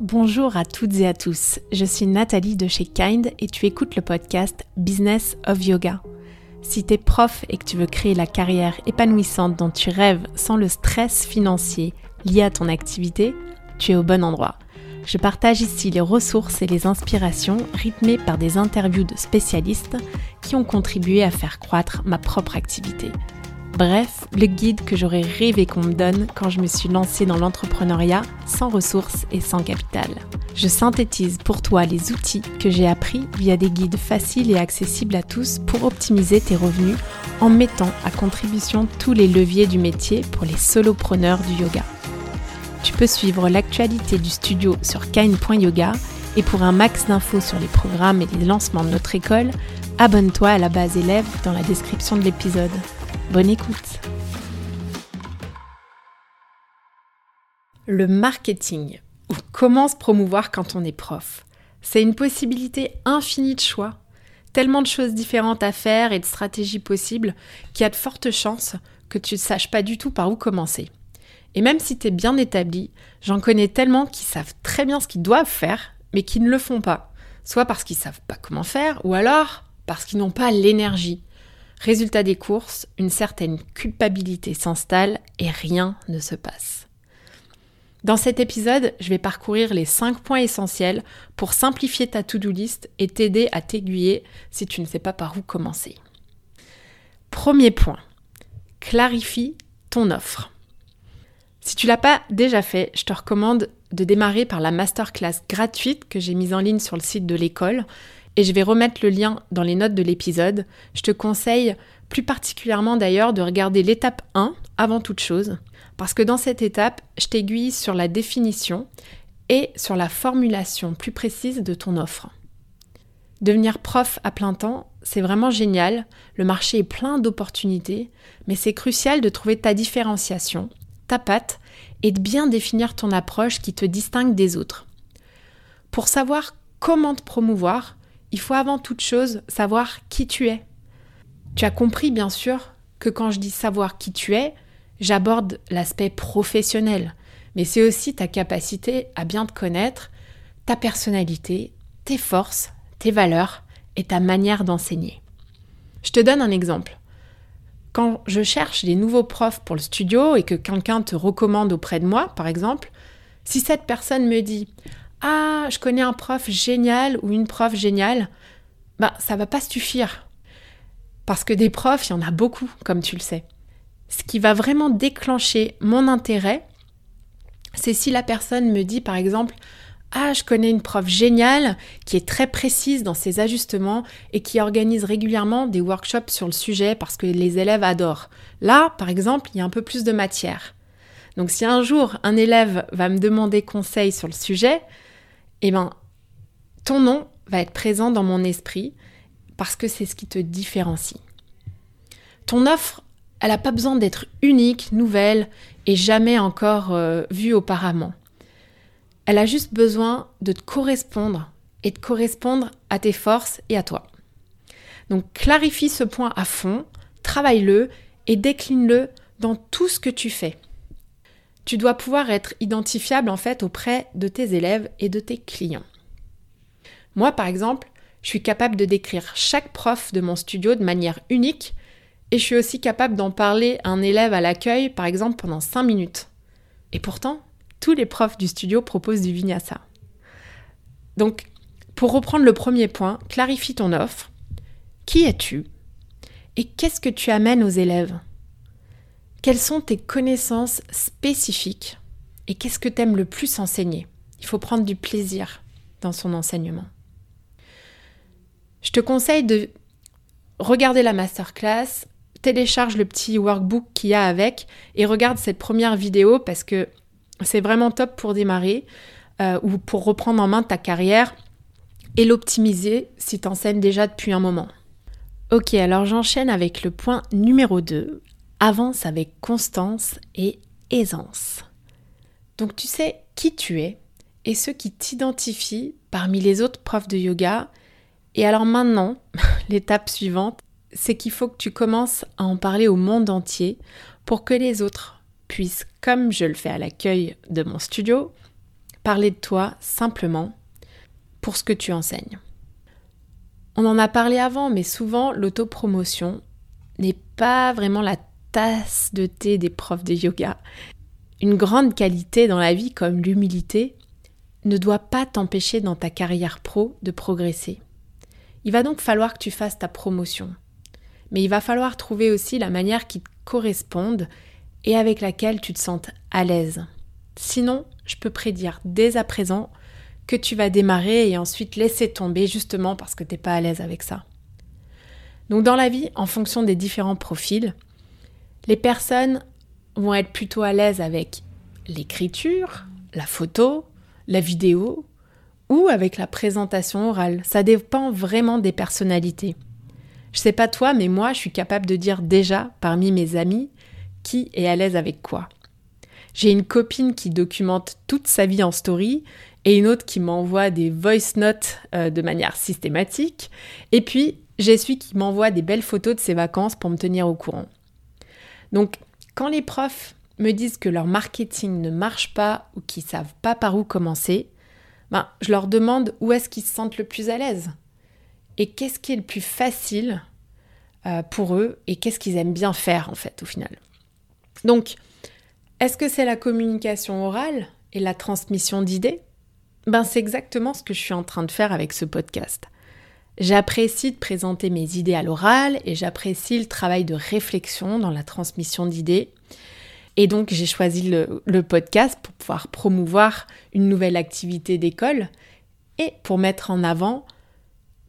Bonjour à toutes et à tous, je suis Nathalie de chez Kind et tu écoutes le podcast Business of Yoga. Si tu es prof et que tu veux créer la carrière épanouissante dont tu rêves sans le stress financier lié à ton activité, tu es au bon endroit. Je partage ici les ressources et les inspirations rythmées par des interviews de spécialistes qui ont contribué à faire croître ma propre activité. Bref, le guide que j'aurais rêvé qu'on me donne quand je me suis lancée dans l'entrepreneuriat sans ressources et sans capital. Je synthétise pour toi les outils que j'ai appris via des guides faciles et accessibles à tous pour optimiser tes revenus en mettant à contribution tous les leviers du métier pour les solopreneurs du yoga. Tu peux suivre l'actualité du studio sur kain.yoga et pour un max d'infos sur les programmes et les lancements de notre école, abonne-toi à la base élève dans la description de l'épisode. Bonne écoute. Le marketing, comment se promouvoir quand on est prof, c'est une possibilité infinie de choix, tellement de choses différentes à faire et de stratégies possibles qu'il y a de fortes chances que tu ne saches pas du tout par où commencer. Et même si tu es bien établi, j'en connais tellement qui savent très bien ce qu'ils doivent faire, mais qui ne le font pas. Soit parce qu'ils savent pas comment faire, ou alors parce qu'ils n'ont pas l'énergie, Résultat des courses, une certaine culpabilité s'installe et rien ne se passe. Dans cet épisode, je vais parcourir les 5 points essentiels pour simplifier ta to-do list et t'aider à t'aiguiller si tu ne sais pas par où commencer. Premier point, clarifie ton offre. Si tu l'as pas déjà fait, je te recommande de démarrer par la masterclass gratuite que j'ai mise en ligne sur le site de l'école et je vais remettre le lien dans les notes de l'épisode. Je te conseille plus particulièrement d'ailleurs de regarder l'étape 1 avant toute chose, parce que dans cette étape, je t'aiguille sur la définition et sur la formulation plus précise de ton offre. Devenir prof à plein temps, c'est vraiment génial, le marché est plein d'opportunités, mais c'est crucial de trouver ta différenciation, ta patte, et de bien définir ton approche qui te distingue des autres. Pour savoir comment te promouvoir, il faut avant toute chose savoir qui tu es. Tu as compris bien sûr que quand je dis savoir qui tu es, j'aborde l'aspect professionnel, mais c'est aussi ta capacité à bien te connaître, ta personnalité, tes forces, tes valeurs et ta manière d'enseigner. Je te donne un exemple. Quand je cherche des nouveaux profs pour le studio et que quelqu'un te recommande auprès de moi, par exemple, si cette personne me dit ah, je connais un prof génial ou une prof géniale, ben ça va pas suffire. Parce que des profs, il y en a beaucoup, comme tu le sais. Ce qui va vraiment déclencher mon intérêt, c'est si la personne me dit par exemple ah, je connais une prof géniale qui est très précise dans ses ajustements et qui organise régulièrement des workshops sur le sujet parce que les élèves adorent. Là, par exemple, il y a un peu plus de matière. Donc si un jour un élève va me demander conseil sur le sujet, eh ben, ton nom va être présent dans mon esprit parce que c'est ce qui te différencie. Ton offre, elle n'a pas besoin d'être unique, nouvelle et jamais encore euh, vue auparavant. Elle a juste besoin de te correspondre et de correspondre à tes forces et à toi. Donc clarifie ce point à fond, travaille-le et décline-le dans tout ce que tu fais tu dois pouvoir être identifiable en fait auprès de tes élèves et de tes clients. Moi, par exemple, je suis capable de décrire chaque prof de mon studio de manière unique et je suis aussi capable d'en parler à un élève à l'accueil, par exemple, pendant 5 minutes. Et pourtant, tous les profs du studio proposent du vinyasa. Donc, pour reprendre le premier point, clarifie ton offre. Qui es-tu Et qu'est-ce que tu amènes aux élèves? Quelles sont tes connaissances spécifiques et qu'est-ce que tu aimes le plus enseigner? Il faut prendre du plaisir dans son enseignement. Je te conseille de regarder la masterclass, télécharge le petit workbook qu'il y a avec et regarde cette première vidéo parce que c'est vraiment top pour démarrer euh, ou pour reprendre en main ta carrière et l'optimiser si tu enseignes déjà depuis un moment. Ok, alors j'enchaîne avec le point numéro 2, avance avec constance et aisance. Donc tu sais qui tu es et ce qui t'identifie parmi les autres profs de yoga. Et alors maintenant, l'étape suivante, c'est qu'il faut que tu commences à en parler au monde entier pour que les autres puissent, comme je le fais à l'accueil de mon studio, parler de toi simplement pour ce que tu enseignes. On en a parlé avant, mais souvent l'autopromotion n'est pas vraiment la tasse de thé des profs de yoga. Une grande qualité dans la vie comme l'humilité ne doit pas t'empêcher dans ta carrière pro de progresser. Il va donc falloir que tu fasses ta promotion. Mais il va falloir trouver aussi la manière qui te corresponde et avec laquelle tu te sentes à l'aise. Sinon, je peux prédire dès à présent que tu vas démarrer et ensuite laisser tomber justement parce que tu n'es pas à l'aise avec ça. Donc dans la vie, en fonction des différents profils, les personnes vont être plutôt à l'aise avec l'écriture, la photo, la vidéo ou avec la présentation orale. Ça dépend vraiment des personnalités. Je sais pas toi, mais moi, je suis capable de dire déjà parmi mes amis qui est à l'aise avec quoi. J'ai une copine qui documente toute sa vie en story et une autre qui m'envoie des voice notes euh, de manière systématique. Et puis, j'ai celui qui m'envoie des belles photos de ses vacances pour me tenir au courant. Donc, quand les profs me disent que leur marketing ne marche pas ou qu'ils savent pas par où commencer, ben, je leur demande où est-ce qu'ils se sentent le plus à l'aise et qu'est-ce qui est le plus facile euh, pour eux et qu'est-ce qu'ils aiment bien faire en fait au final. Donc, est-ce que c'est la communication orale et la transmission d'idées? Ben c'est exactement ce que je suis en train de faire avec ce podcast. J'apprécie de présenter mes idées à l'oral et j'apprécie le travail de réflexion dans la transmission d'idées. Et donc j'ai choisi le, podcast pour pouvoir promouvoir une nouvelle activité d'école et pour mettre en avant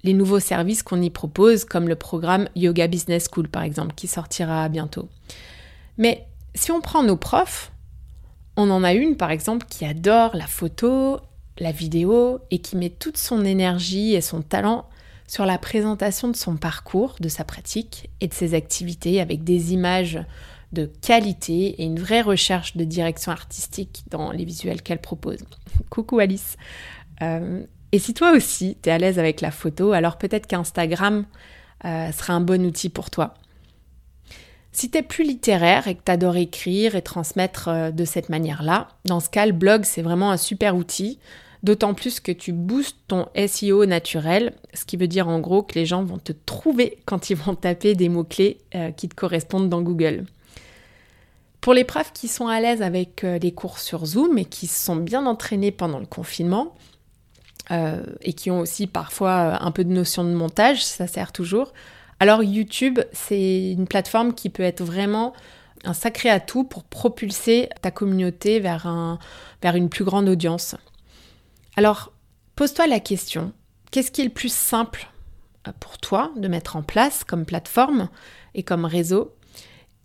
les nouveaux services qu'on y propose, comme le programme Yoga Business School par exemple, qui sortira bientôt. Mais si on prend nos profs, on en a une par exemple qui adore la photo, la vidéo et qui met toute son énergie et son talent sur la présentation de son parcours, de sa pratique et de ses activités avec des images de qualité et une vraie recherche de direction artistique dans les visuels qu'elle propose. Coucou Alice. Euh, et si toi aussi tu es à l'aise avec la photo, alors peut-être qu'Instagram euh, sera un bon outil pour toi. Si tu es plus littéraire et que tu adores écrire et transmettre euh, de cette manière-là, dans ce cas, le blog, c'est vraiment un super outil, d'autant plus que tu boostes ton SEO naturel, ce qui veut dire en gros que les gens vont te trouver quand ils vont taper des mots-clés euh, qui te correspondent dans Google. Pour les profs qui sont à l'aise avec euh, les cours sur Zoom et qui se sont bien entraînés pendant le confinement, et qui ont aussi parfois un peu de notion de montage, ça sert toujours, alors YouTube, c'est une plateforme qui peut être vraiment un sacré atout pour propulser ta communauté vers, un, vers une plus grande audience. Alors, pose-toi la question, qu'est-ce qui est le plus simple euh, pour toi de mettre en place comme plateforme et comme réseau?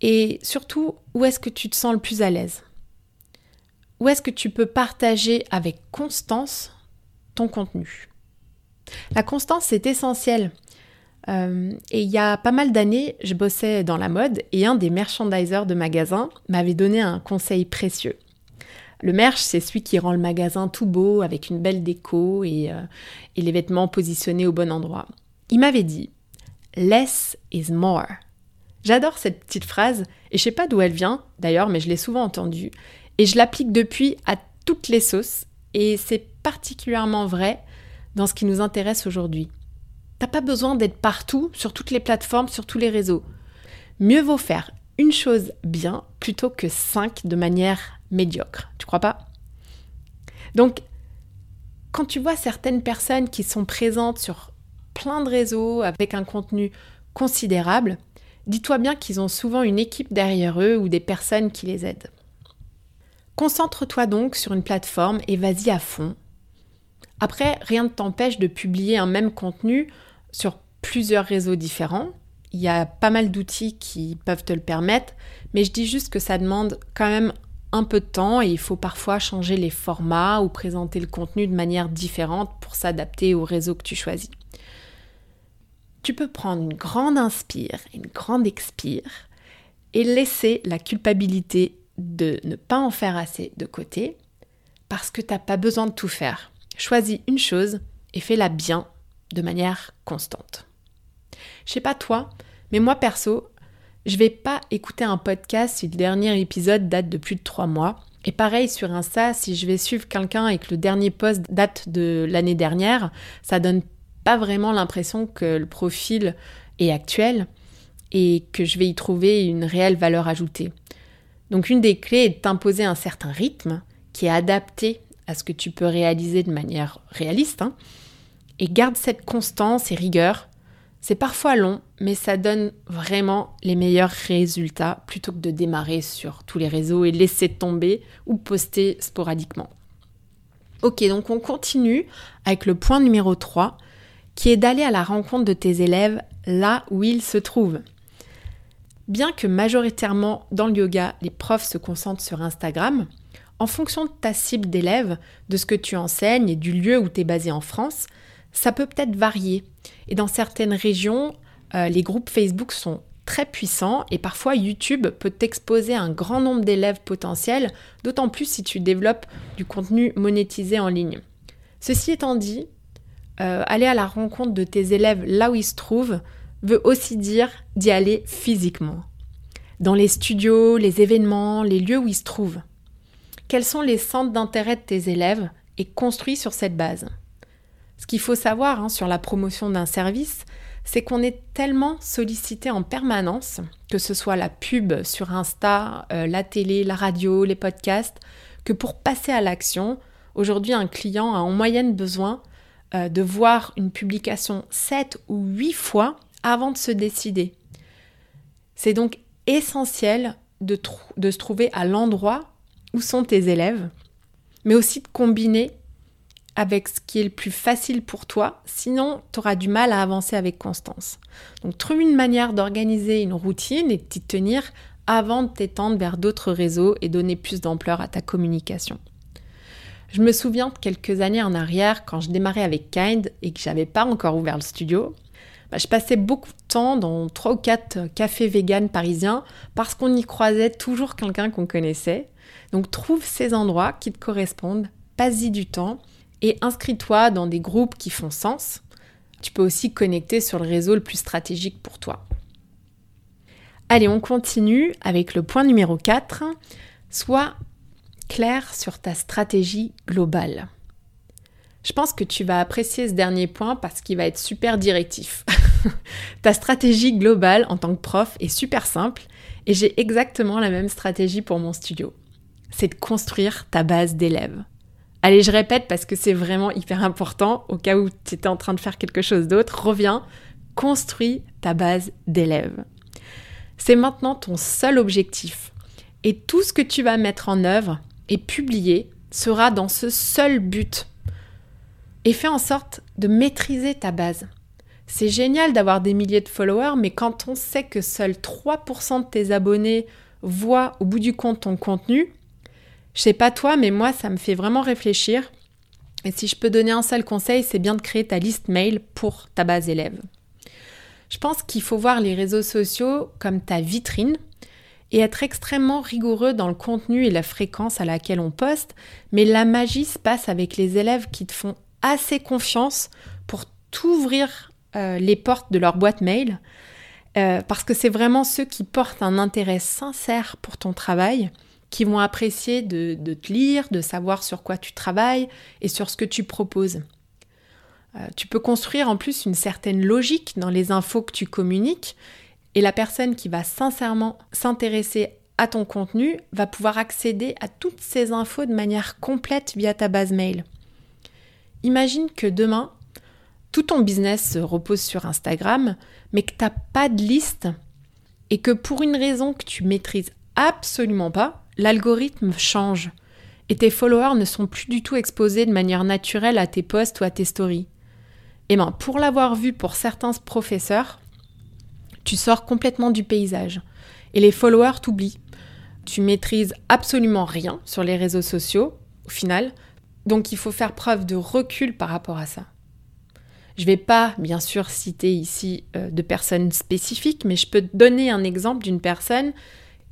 Et surtout, où est-ce que tu te sens le plus à l'aise? Où est-ce que tu peux partager avec constance ton contenu? La constance, c'est essentiel. Euh, et il y a pas mal d'années, je bossais dans la mode et un des merchandisers de magasin m'avait donné un conseil précieux. Le merch, c'est celui qui rend le magasin tout beau, avec une belle déco et, euh, et les vêtements positionnés au bon endroit. Il m'avait dit Less is more. J'adore cette petite phrase et je sais pas d'où elle vient d'ailleurs, mais je l'ai souvent entendue et je l'applique depuis à toutes les sauces et c'est particulièrement vrai dans ce qui nous intéresse aujourd'hui. T'as pas besoin d'être partout, sur toutes les plateformes, sur tous les réseaux. Mieux vaut faire une chose bien plutôt que cinq de manière médiocre. Tu crois pas? Donc, quand tu vois certaines personnes qui sont présentes sur plein de réseaux avec un contenu considérable, dis-toi bien qu'ils ont souvent une équipe derrière eux ou des personnes qui les aident. Concentre-toi donc sur une plateforme et vas-y à fond. Après, rien ne t'empêche de publier un même contenu sur plusieurs réseaux différents. Il y a pas mal d'outils qui peuvent te le permettre, mais je dis juste que ça demande quand même un peu de temps et il faut parfois changer les formats ou présenter le contenu de manière différente pour s'adapter au réseau que tu choisis. Tu peux prendre une grande inspire une grande expire et laisser la culpabilité de ne pas en faire assez de côté parce que tu n'as pas besoin de tout faire. Choisis une chose et fais-la bien de manière constante. Je sais pas toi, mais moi perso, je vais pas écouter un podcast si le dernier épisode date de plus de trois mois Et pareil sur Insta, si je vais suivre quelqu'un et que le dernier post date de l'année dernière, ça donne pas vraiment l'impression que le profil est actuel et que je vais y trouver une réelle valeur ajoutée. Donc une des clés est d'imposer un certain rythme qui est adapté à ce que tu peux réaliser de manière réaliste. Hein, et garde cette constance et rigueur. C'est parfois long, mais ça donne vraiment les meilleurs résultats plutôt que de démarrer sur tous les réseaux et laisser tomber ou poster sporadiquement. Ok, donc on continue avec le point numéro 3, qui est d'aller à la rencontre de tes élèves là où ils se trouvent. Bien que majoritairement dans le yoga, les profs se concentrent sur Instagram, en fonction de ta cible d'élèves, de ce que tu enseignes et du lieu où tu es basé en France, ça peut peut-être varier. Et dans certaines régions, euh, les groupes Facebook sont très puissants et parfois YouTube peut t'exposer un grand nombre d'élèves potentiels, d'autant plus si tu développes du contenu monétisé en ligne. Ceci étant dit, euh, aller à la rencontre de tes élèves là où ils se trouvent veut aussi dire d'y aller physiquement. Dans les studios, les événements, les lieux où ils se trouvent. Quels sont les centres d'intérêt de tes élèves et construis sur cette base? Ce qu'il faut savoir hein, sur la promotion d'un service, c'est qu'on est tellement sollicité en permanence, que ce soit la pub sur Insta, euh, la télé, la radio, les podcasts, que pour passer à l'action, aujourd'hui un client a en moyenne besoin euh, de voir une publication 7 ou 8 fois avant de se décider. C'est donc essentiel de, de se trouver à l'endroit où sont tes élèves, mais aussi de combiner avec ce qui est le plus facile pour toi, sinon tu auras du mal à avancer avec constance. Donc trouve une manière d'organiser une routine et de t'y tenir avant de t'étendre vers d'autres réseaux et donner plus d'ampleur à ta communication. Je me souviens de quelques années en arrière, quand je démarrais avec Kind et que j'avais pas encore ouvert le studio, bah, je passais beaucoup de temps dans trois ou quatre cafés véganes parisiens parce qu'on y croisait toujours quelqu'un qu'on connaissait. Donc trouve ces endroits qui te correspondent, passe-y du temps et inscris-toi dans des groupes qui font sens. Tu peux aussi connecter sur le réseau le plus stratégique pour toi. Allez, on continue avec le point numéro 4. Sois clair sur ta stratégie globale. Je pense que tu vas apprécier ce dernier point parce qu'il va être super directif. Ta stratégie globale en tant que prof est super simple et j'ai exactement la même stratégie pour mon studio. C'est de construire ta base d'élèves. Allez, je répète parce que c'est vraiment hyper important au cas où tu étais en train de faire quelque chose d'autre. Reviens, construis ta base d'élèves. C'est maintenant ton seul objectif. Et tout ce que tu vas mettre en œuvre et publier sera dans ce seul but. Et fais en sorte de maîtriser ta base. C'est génial d'avoir des milliers de followers, mais quand on sait que seuls 3% de tes abonnés voient au bout du compte ton contenu, je sais pas toi, mais moi, ça me fait vraiment réfléchir. Et si je peux donner un seul conseil, c'est bien de créer ta liste mail pour ta base élève. Je pense qu'il faut voir les réseaux sociaux comme ta vitrine et être extrêmement rigoureux dans le contenu et la fréquence à laquelle on poste, mais la magie se passe avec les élèves qui te font assez confiance pour t'ouvrir euh, les portes de leur boîte mail, euh, parce que c'est vraiment ceux qui portent un intérêt sincère pour ton travail, qui vont apprécier de, te lire, de savoir sur quoi tu travailles et sur ce que tu proposes. Euh, tu peux construire en plus une certaine logique dans les infos que tu communiques, et la personne qui va sincèrement s'intéresser à ton contenu va pouvoir accéder à toutes ces infos de manière complète via ta base mail. Imagine que demain, tout ton business repose sur Instagram, mais que tu n'as pas de liste et que pour une raison que tu maîtrises absolument pas, l'algorithme change et tes followers ne sont plus du tout exposés de manière naturelle à tes posts ou à tes stories. Et eh bien, pour l'avoir vu pour certains professeurs, tu sors complètement du paysage et les followers t'oublient. Tu maîtrises absolument rien sur les réseaux sociaux, au final, donc il faut faire preuve de recul par rapport à ça. Je ne vais pas, bien sûr, citer ici euh, de personnes spécifiques, mais je peux te donner un exemple d'une personne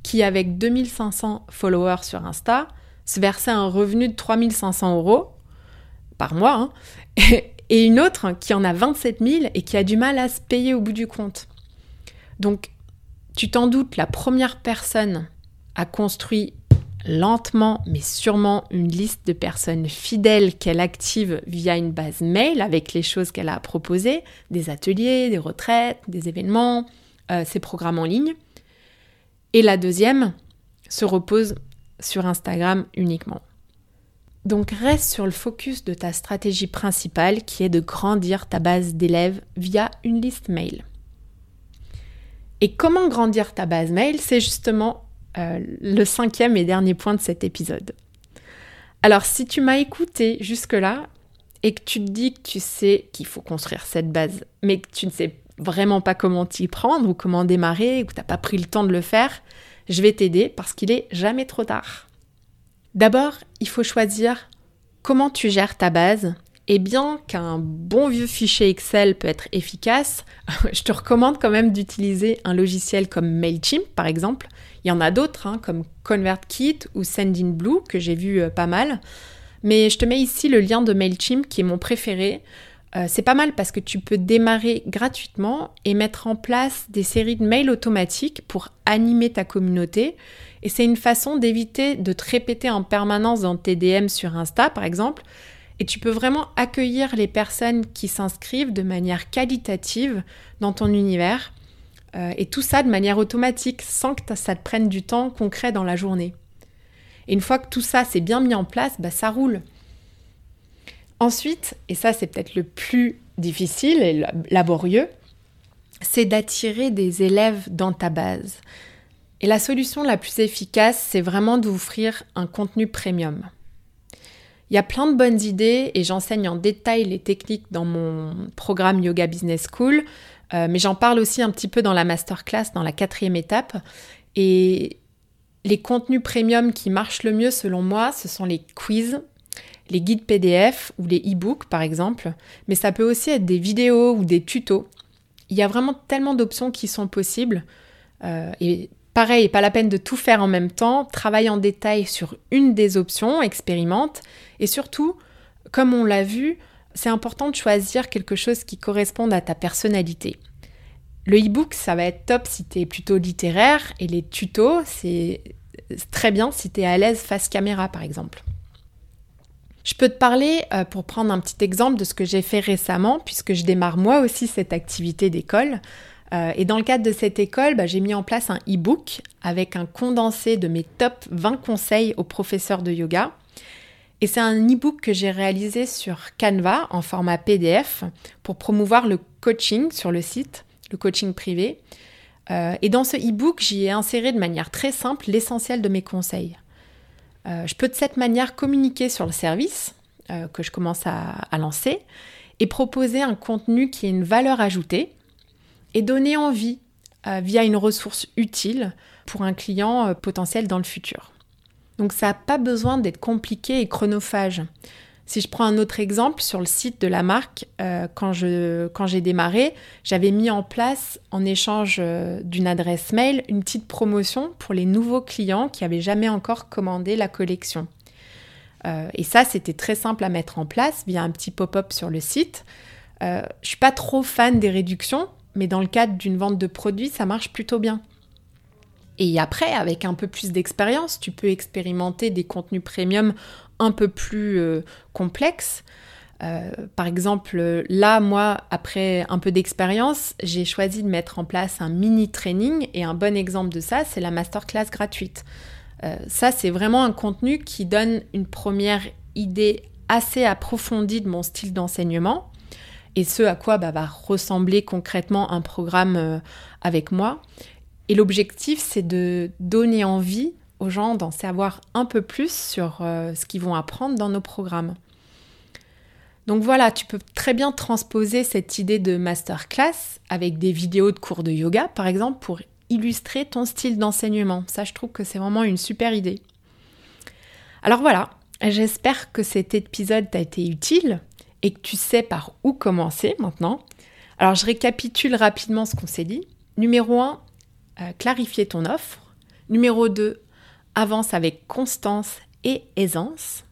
qui, avec 2500 followers sur Insta, se versait un revenu de 3500 euros par mois, hein, et une autre qui en a 27 000 et qui a du mal à se payer au bout du compte. Donc, tu t'en doutes, la première personne a construit lentement mais sûrement une liste de personnes fidèles qu'elle active via une base mail avec les choses qu'elle a proposées, des ateliers, des retraites, des événements, euh, ses programmes en ligne. Et la deuxième se repose sur Instagram uniquement. Donc reste sur le focus de ta stratégie principale qui est de grandir ta base d'élèves via une liste mail. Et comment grandir ta base mail C'est justement euh, le cinquième et dernier point de cet épisode. Alors si tu m'as écouté jusque-là et que tu te dis que tu sais qu'il faut construire cette base, mais que tu ne sais vraiment pas comment t'y prendre ou comment démarrer ou n'as pas pris le temps de le faire, je vais t'aider parce qu'il est jamais trop tard. D'abord, il faut choisir comment tu gères ta base et bien qu'un bon vieux fichier Excel peut être efficace, je te recommande quand même d'utiliser un logiciel comme MailChimp par exemple. Il y en a d'autres hein, comme ConvertKit ou Sendinblue que j'ai vu euh, pas mal. Mais je te mets ici le lien de MailChimp qui est mon préféré. Euh, c'est pas mal parce que tu peux démarrer gratuitement et mettre en place des séries de mails automatiques pour animer ta communauté. Et c'est une façon d'éviter de te répéter en permanence dans tes DM sur Insta par exemple et tu peux vraiment accueillir les personnes qui s'inscrivent de manière qualitative dans ton univers. Euh, et tout ça de manière automatique, sans que ça te prenne du temps concret dans la journée. Et une fois que tout ça s'est bien mis en place, bah, ça roule. Ensuite, et ça c'est peut-être le plus difficile et laborieux, c'est d'attirer des élèves dans ta base. Et la solution la plus efficace, c'est vraiment d'offrir un contenu premium. Il y a plein de bonnes idées et j'enseigne en détail les techniques dans mon programme Yoga Business School, euh, mais j'en parle aussi un petit peu dans la masterclass, dans la quatrième étape. Et les contenus premium qui marchent le mieux selon moi, ce sont les quiz, les guides PDF ou les e-books par exemple, mais ça peut aussi être des vidéos ou des tutos. Il y a vraiment tellement d'options qui sont possibles. Euh, et Pareil, pas la peine de tout faire en même temps, travaille en détail sur une des options, expérimente, et surtout, comme on l'a vu, c'est important de choisir quelque chose qui corresponde à ta personnalité. Le e-book, ça va être top si tu es plutôt littéraire, et les tutos, c'est très bien si tu es à l'aise face caméra, par exemple. Je peux te parler, euh, pour prendre un petit exemple, de ce que j'ai fait récemment, puisque je démarre moi aussi cette activité d'école. Euh, et dans le cadre de cette école, bah, j'ai mis en place un e-book avec un condensé de mes top 20 conseils aux professeurs de yoga. Et c'est un e-book que j'ai réalisé sur Canva en format PDF pour promouvoir le coaching sur le site, le coaching privé. Euh, et dans ce e-book, j'y ai inséré de manière très simple l'essentiel de mes conseils. Euh, je peux de cette manière communiquer sur le service que je commence à lancer et proposer un contenu qui ait une valeur ajoutée et donner envie euh, via une ressource utile pour un client euh, potentiel dans le futur. Donc ça n'a pas besoin d'être compliqué et chronophage. Si je prends un autre exemple, sur le site de la marque, euh, quand, j'ai démarré, j'avais mis en place, en échange d'une adresse mail, une petite promotion pour les nouveaux clients qui n'avaient jamais encore commandé la collection. et ça, c'était très simple à mettre en place via un petit pop-up sur le site. je suis pas trop fan des réductions, mais dans le cadre d'une vente de produits, ça marche plutôt bien. Et après, avec un peu plus d'expérience, tu peux expérimenter des contenus premium un peu plus euh, complexes. Euh, par exemple, là, moi, après un peu d'expérience, j'ai choisi de mettre en place un mini training et un bon exemple de ça, c'est la masterclass gratuite. Euh, ça, c'est vraiment un contenu qui donne une première idée assez approfondie de mon style d'enseignement et ce à quoi bah, va ressembler concrètement un programme euh, avec moi. Et l'objectif, c'est de donner envie aux gens d'en savoir un peu plus sur euh, ce qu'ils vont apprendre dans nos programmes. Donc voilà, tu peux très bien transposer cette idée de masterclass avec des vidéos de cours de yoga, par exemple, pour illustrer ton style d'enseignement. Ça, je trouve que c'est vraiment une super idée. Alors voilà, j'espère que cet épisode t'a été utile et que tu sais par où commencer maintenant. Alors je récapitule rapidement ce qu'on s'est dit. Numéro 1, euh, clarifier ton offre. Numéro 2, avance avec constance et aisance.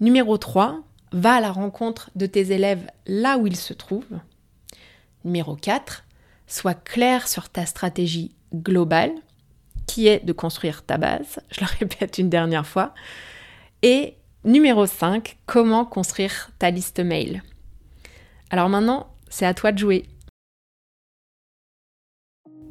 Numéro 3, va à la rencontre de tes élèves là où ils se trouvent. Numéro 4, sois clair sur ta stratégie globale. qui est de construire ta base, je le répète une dernière fois. Et numéro 5, comment construire ta liste mail. Alors maintenant, c'est à toi de jouer.